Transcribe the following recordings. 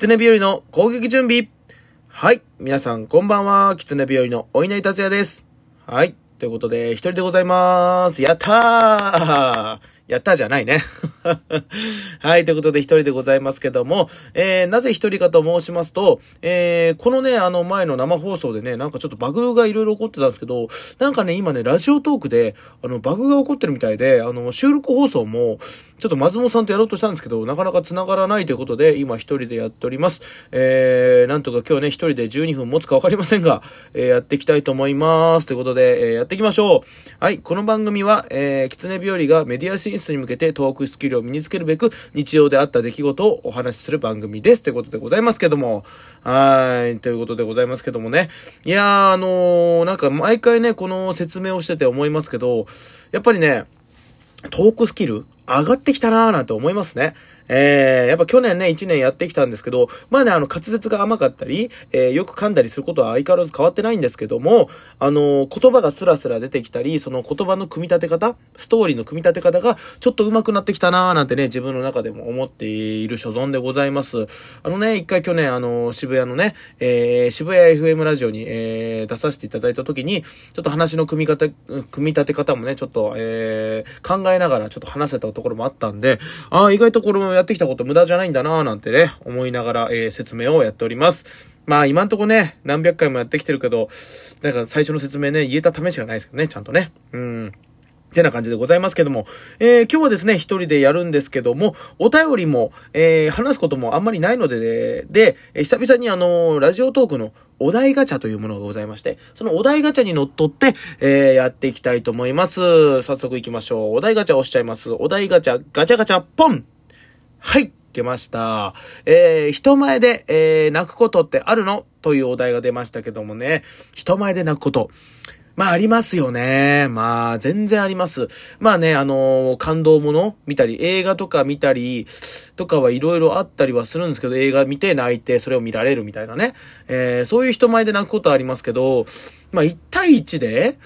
狐日和の攻撃準備。はい。皆さん、こんばんは。狐日和のお稲荷達也です。はい。ということで、一人でございます。やったーやったじゃないね。はい。ということで、一人でございますけども、えー、なぜ一人かと申しますと、えー、このね、あの前の生放送でね、なんかちょっとバグがいろいろ起こってたんですけど、なんかね、今ね、ラジオトークで、あの、バグが起こってるみたいで、あの、収録放送も、ちょっと松本さんとやろうとしたんですけど、なかなか繋がらないということで、今一人でやっております。えー、なんとか今日ね、一人で12分持つかわかりませんが、えー、やっていきたいと思います。ということで、えー、やっていきましょう。はい、この番組は、えー、狐日和がメディア進スに向けてトークスキルを身につけるべく、日常であった出来事をお話しする番組です。ということでございますけども、はい、ということでございますけどもね。いやー、あのー、なんか毎回ね、この説明をしてて思いますけど、やっぱりね、トークスキル上がってきたなーなんて思いますね。えー、やっぱ去年ね、1年やってきたんですけど、まあね、あの、滑舌が甘かったり、えー、よく噛んだりすることは相変わらず変わってないんですけども、あのー、言葉がスラスラ出てきたり、その言葉の組み立て方、ストーリーの組み立て方がちょっと上手くなってきたなーなんてね、自分の中でも思っている所存でございます。あのね、一回去年、あの渋谷のね、えー、渋谷 FM ラジオに、えー、出させていただいた時に、ちょっと話の組み方、組み立て方もね、ちょっと、えー、考えながらちょっと話せたところもあったんで、ああ、意外とこれもややってきたこと無駄じゃないんだなぁなんてね、思いながら、えー、説明をやっております。まあ今んとこね、何百回もやってきてるけど、なんか最初の説明ね、言えた試しがないですけどね、ちゃんとね。うん。てな感じでございますけども、えー、今日はですね、一人でやるんですけども、お便りも、えー、話すこともあんまりないので、で、で久々にあのーラジオトークのお題ガチャというものがございまして、そのお題ガチャにのっとって、えー、やっていきたいと思います。早速行きましょう。お題ガチャ押しちゃいます。お題ガチャ、ガチャガチャ、ポンはい出ました。えー、人前で、えー、泣くことってあるの？というお題が出ましたけどもね。人前で泣くこと。まあ、ありますよね。まあ、全然あります。まあね、あのー感動もの見たり、映画とか見たり、とかはいろいろあったりはするんですけど、映画見て泣いて、それを見られるみたいなね。えー、そういう人前で泣くことはありますけど、まあ、1対1で、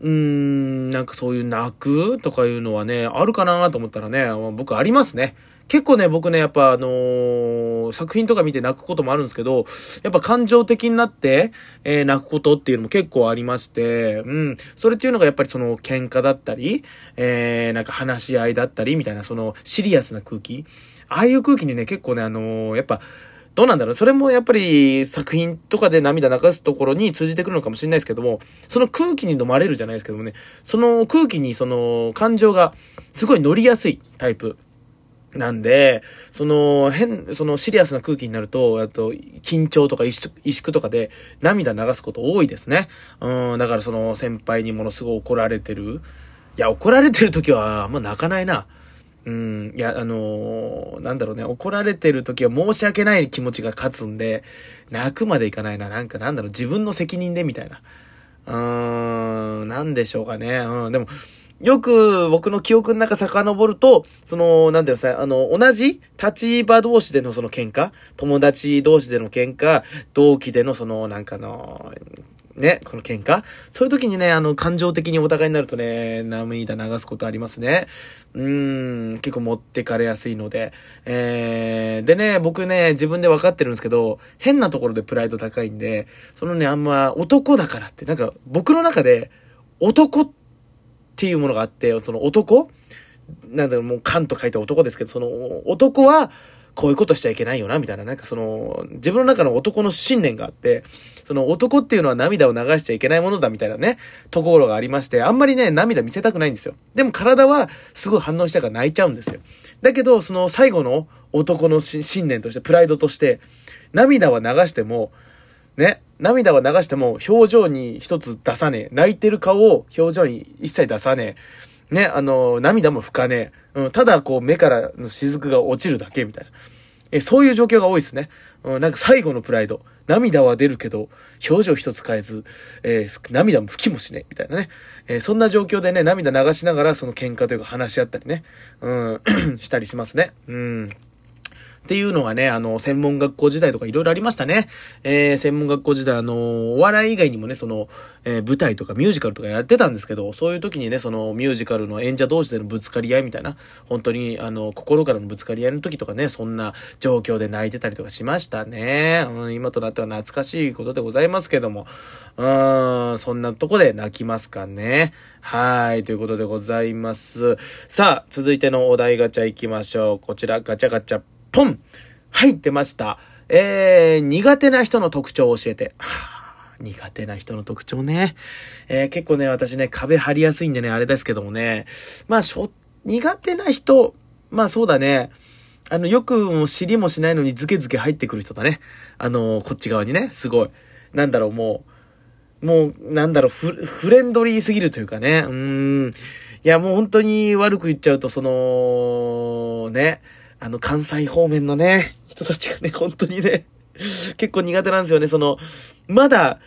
うーん、なんかそういう泣くとかいうのはね、あるかなと思ったらね、僕ありますね。結構ね、僕ね、やっぱあのー作品とか見て泣くこともあるんですけど、やっぱ感情的になって、えー泣くことっていうのも結構ありまして、うん。それっていうのがやっぱりその喧嘩だったり、えーなんか話し合いだったりみたいな、そのシリアスな空気。ああいう空気にね、結構ね、あのーやっぱ、どうなんだろうそれもやっぱり作品とかで涙流すところに通じてくるのかもしれないですけども、その空気に飲まれるじゃないですけどもね、その空気にその感情がすごい乗りやすいタイプ。なんで、その、変、そのシリアスな空気になると、あと、緊張とか萎縮とかで涙流すこと多いですね。うん、だからその先輩にものすごい怒られてる。いや、怒られてる時はあんま泣かないな。うん、いや、あのーなんだろうね、怒られてる時は申し訳ない気持ちが勝つんで、泣くまでいかないな。なんかなんだろう、自分の責任でみたいな。うーん、なんでしょうかね。うん、でも、よく僕の記憶の中遡ると、その、なんだろうさ、あの、同じ立場同士でのその喧嘩、友達同士での喧嘩、同期でのその、なんかの、ね、この喧嘩そういう時にね、あの、感情的にお互いになるとね、涙流すことありますね。うーん、結構持ってかれやすいので。えー、でね、僕ね、自分で分かってるんですけど、変なところでプライド高いんで、そのね、あんま男だからって、なんか僕の中で、男ってていうものがあって、その男なんだろう、もう、カンと書いた男ですけど、その、男は、こういうことしちゃいけないよな、みたいな、なんかその、自分の中の男の信念があって、その男っていうのは涙を流しちゃいけないものだ、みたいなね、ところがありまして、あんまりね、涙見せたくないんですよ。でも体は、すごい反応したから泣いちゃうんですよ。だけど、その最後の男の信念として、プライドとして、涙は流しても、ね、涙は流しても表情に一つ出さねえ。泣いてる顔を表情に一切出さねえ。ね、あの、涙も拭かねえ。うん、ただこう目からの雫が落ちるだけみたいな。え、そういう状況が多いですね。うん、なんか最後のプライド。涙は出るけど、表情一つ変えず、えー涙も拭きもしねえ、みたいなね。えーそんな状況でね、涙流しながらその喧嘩というか話し合ったりね、うん、したりしますね。うん。っていうのがね、あの、専門学校時代とかいろいろありましたね。えー、専門学校時代、あの、お笑い以外にもね、その、えー、舞台とかミュージカルとかやってたんですけど、そういう時にね、その、ミュージカルの演者同士でのぶつかり合いみたいな、本当に、あの、心からのぶつかり合いの時とかね、そんな状況で泣いてたりとかしましたね。うん、今となっては懐かしいことでございますけども、うん、そんなとこで泣きますかね。はい、ということでございます。さあ、続いてのお題ガチャ行きましょう。こちら、ガチャガチャ、ポンはい、出ました。えー、苦手な人の特徴を教えて。はあ、苦手な人の特徴ね。えー、結構ね、私ね、壁張りやすいんでね、あれですけどもね。まあ、しょ、苦手な人、まあそうだね。あの、よくも知りもしないのにズケズケ入ってくる人だね。あの、こっち側にね、すごい。なんだろう、もう、もう、なんだろう、フレンドリーすぎるというかね。うん。いや、もう本当に悪く言っちゃうと、その、ね、あの、関西方面のね、人たちがね、本当にね、結構苦手なんですよね。その、まだ、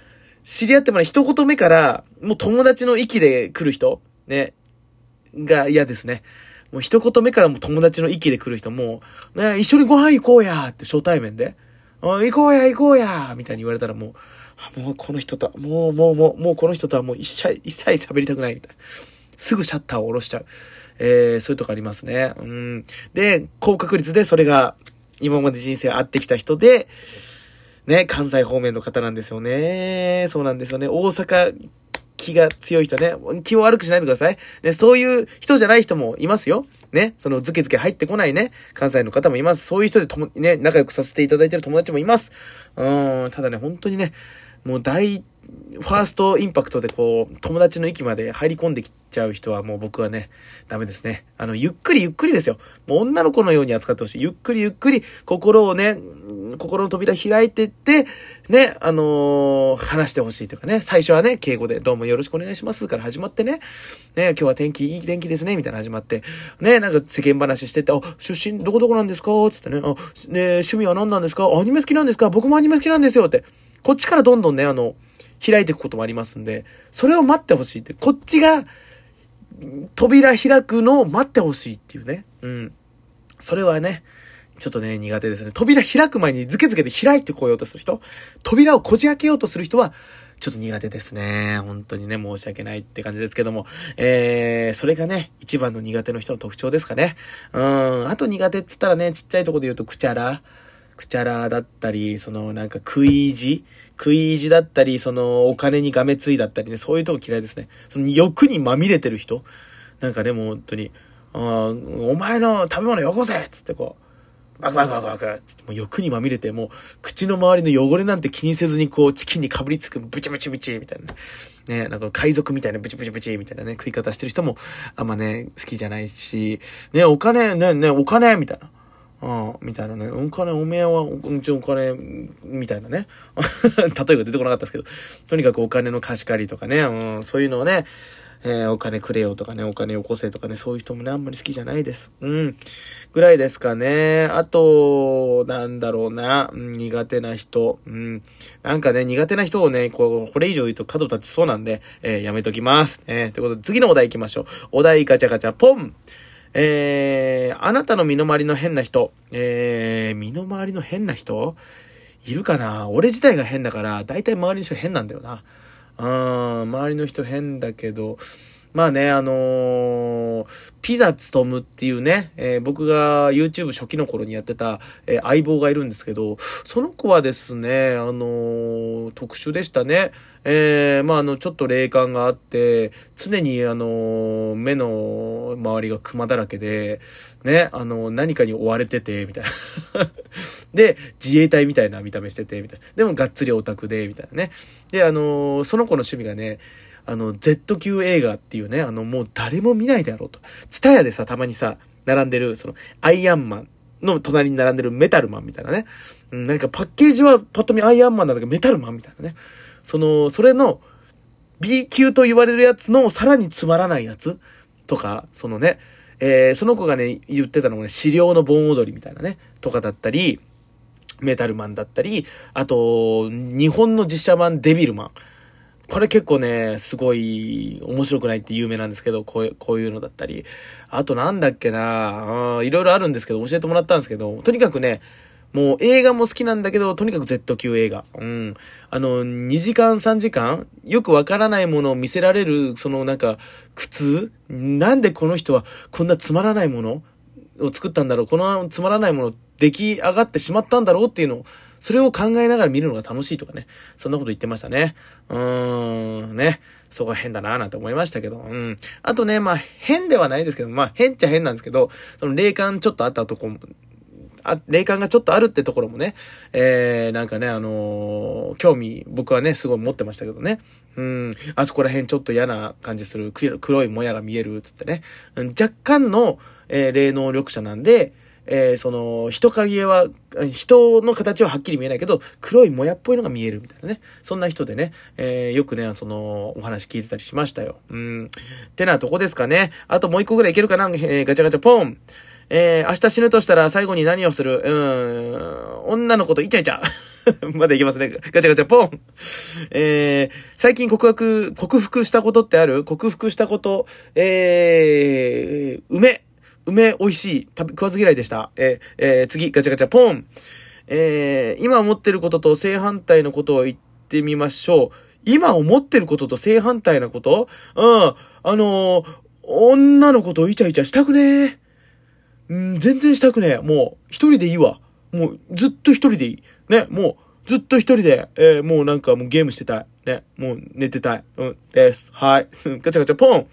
知り合ってもら一言目から、もう友達の域で来る人、ね、が嫌ですね。もう一言目からも友達の域で来る人も、ね、一緒にご飯行こうやって初対面で、行こうや行こうやみたいに言われたらもう、もうこの人と、もうもうもう、もうこの人とはもう一切、一切喋りたくないみたいな。すぐシャッターを下ろしちゃう。えー、そういうとこありますね。うん。で、高確率でそれが今まで人生会ってきた人で、ね、関西方面の方なんですよね。そうなんですよね。大阪気が強い人ね、気を悪くしないでください。ね、そういう人じゃない人もいますよ。ね、そのズケズケ入ってこないね、関西の方もいます。そういう人でとも、ね、仲良くさせていただいてる友達もいます。うん、ただね、本当にね、もう大、ファーストインパクトでこう、友達の域まで入り込んできちゃう人はもう僕はね、ダメですね。あの、ゆっくりゆっくりですよ。もう女の子のように扱ってほしい。ゆっくりゆっくり心をね、心の扉開いてって、ね、あのー、話してほしいというかね、最初はね、敬語でどうもよろしくお願いしますから始まってね、ね、今日は天気いい天気ですね、みたいな始まって、ね、なんか世間話してて、あ、出身どこどこなんですか？つってね、あ、ね、趣味は何なんですか？アニメ好きなんですか？僕もアニメ好きなんですよって。こっちからどんどんね、あの、開いていくこともありますんで、それを待ってほしいって、こっちが、扉開くのを待ってほしいっていうね。うん。それはね、ちょっとね、苦手ですね。扉開く前にズケズケで開いてこようとする人扉をこじ開けようとする人は、ちょっと苦手ですね。本当にね、申し訳ないって感じですけども。えー、それがね、一番の苦手の人の特徴ですかね。うん。あと苦手っつったらね、ちっちゃいとこで言うと、くちゃら。くちゃらだったり、そのなんか食い意地？食い意地だったり、そのお金にがめついだったりね、そういうとこ嫌いですね。その欲にまみれてる人？なんかでも本当に、あお前の食べ物よこせつってこう、バクバクバクバクつってもう欲にまみれて、もう口の周りの汚れなんて気にせずにこうチキンにかぶりつくブチブチブチみたいな。ね、なんか海賊みたいなブチブチブチみたいなね、食い方してる人もあんまね、好きじゃないし、ね、お金、ね、ね、お金みたいな。うん、みたいなね。お金、おめえは、うちお金、みたいなね。例えが出てこなかったですけど、とにかくお金の貸し借りとかね、うん、そういうのをね、えー、お金くれよとかね、お金よこせとかね、そういう人もね、あんまり好きじゃないです。うん。ぐらいですかね。あと、なんだろうな、うん、苦手な人。うん。なんかね、苦手な人をね、こう、これ以上言うと角立ちそうなんで、えー、やめときます。えー、ということで、次のお題行きましょう。お題ガチャガチャ、ポンえー、あなたの身の回りの変な人、えー、身の回りの変な人？いるかな？俺自体が変だから、だいたい周りの人変なんだよな。うん、周りの人変だけど、まあね、あのー、ピザつとむっていうね、えー、僕が YouTube 初期の頃にやってた、えー、相棒がいるんですけど、その子はですね、あの特殊でしたね。えまあ、あの、ちょっと霊感があって、常にあの目の周りがクマだらけで、ね、あの何かに追われてて、みたいな。で、自衛隊みたいな見た目してて、みたいな。でもがっつりオタクで、みたいなね。で、あのその子の趣味がね、あの、Z 級映画っていうね、あの、もう誰も見ないであろうと。ツタヤでさ、たまにさ、並んでる、その、アイアンマンの隣に並んでるメタルマンみたいなね。うん、なんかパッケージはパッと見アイアンマンなんだけど、メタルマンみたいなね。その、それの、B 級と言われるやつのさらにつまらないやつとか、そのね、えー、その子がね、言ってたのがね、資料の盆踊りみたいなね、とかだったり、メタルマンだったり、あと、日本の実写版デビルマン。これ結構ね、すごい面白くないって有名なんですけど、こういう、ういうのだったり。あとなんだっけな、いろいろあるんですけど、教えてもらったんですけど、とにかくね、もう映画も好きなんだけど、とにかく Z 級映画。うん。あの、2時間3時間よくわからないものを見せられる、そのなんか、苦痛？なんでこの人はこんなつまらないものを作ったんだろうこのつまらないもの出来上がってしまったんだろうっていうのを、それを考えながら見るのが楽しいとかね。そんなこと言ってましたね。うーん、ね。そこは変だなぁなんて思いましたけど。うん。あとね、まあ、変ではないですけど、まあ、変っちゃ変なんですけど、その霊感ちょっとあったとこあ、霊感がちょっとあるってところもね、えー、なんかね、あのー、興味、僕はね、すごい持ってましたけどね。うん、あそこら辺ちょっと嫌な感じする、黒いもやが見える、つってね。うん、若干の、えー、霊能力者なんで、えー、その、人影は、人の形ははっきり見えないけど、黒いもやっぽいのが見えるみたいなね。そんな人でね、えー、よくね、その、お話聞いてたりしましたよ。うん。ってなとこですかね。あともう一個ぐらいいけるかなえー、ガチャガチャポン。えー、明日死ぬとしたら最後に何をするうーん、女の子とイチャイチャ。まだいけますね。ガチャガチャポン。えー、最近告白、克服したことってある？克服したこと、えー、梅。梅美味しい。食べ、食わず嫌いでした。え、えー、次、ガチャガチャポン。えー、今思ってることと正反対のことを言ってみましょう。今思ってることと正反対なこと？うん。あのー、女の子とイチャイチャしたくねえ。うん、全然したくねえ。もう、一人でいいわ。もう、ずっと一人でいい。ね、もう、ずっと一人で、えー、もうなんかもうゲームしてたい。ね、もう寝てたい。うん、です。はい。ガチャガチャポン。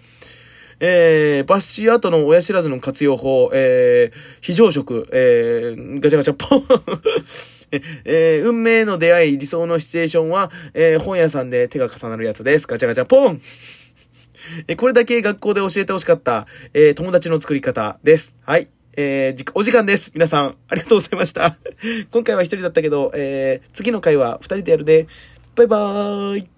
えー、バッシー後の親知らずの活用法、えー、非常食、えー、ガチャガチャポン。えー、運命の出会い、理想のシチュエーションは、えー、本屋さんで手が重なるやつです。ガチャガチャポン。えこれだけ学校で教えてほしかった、えー、友達の作り方です。はい。えー、お時間です。皆さん、ありがとうございました。今回は一人だったけど、えー、次の回は二人でやるで。バイバーイ。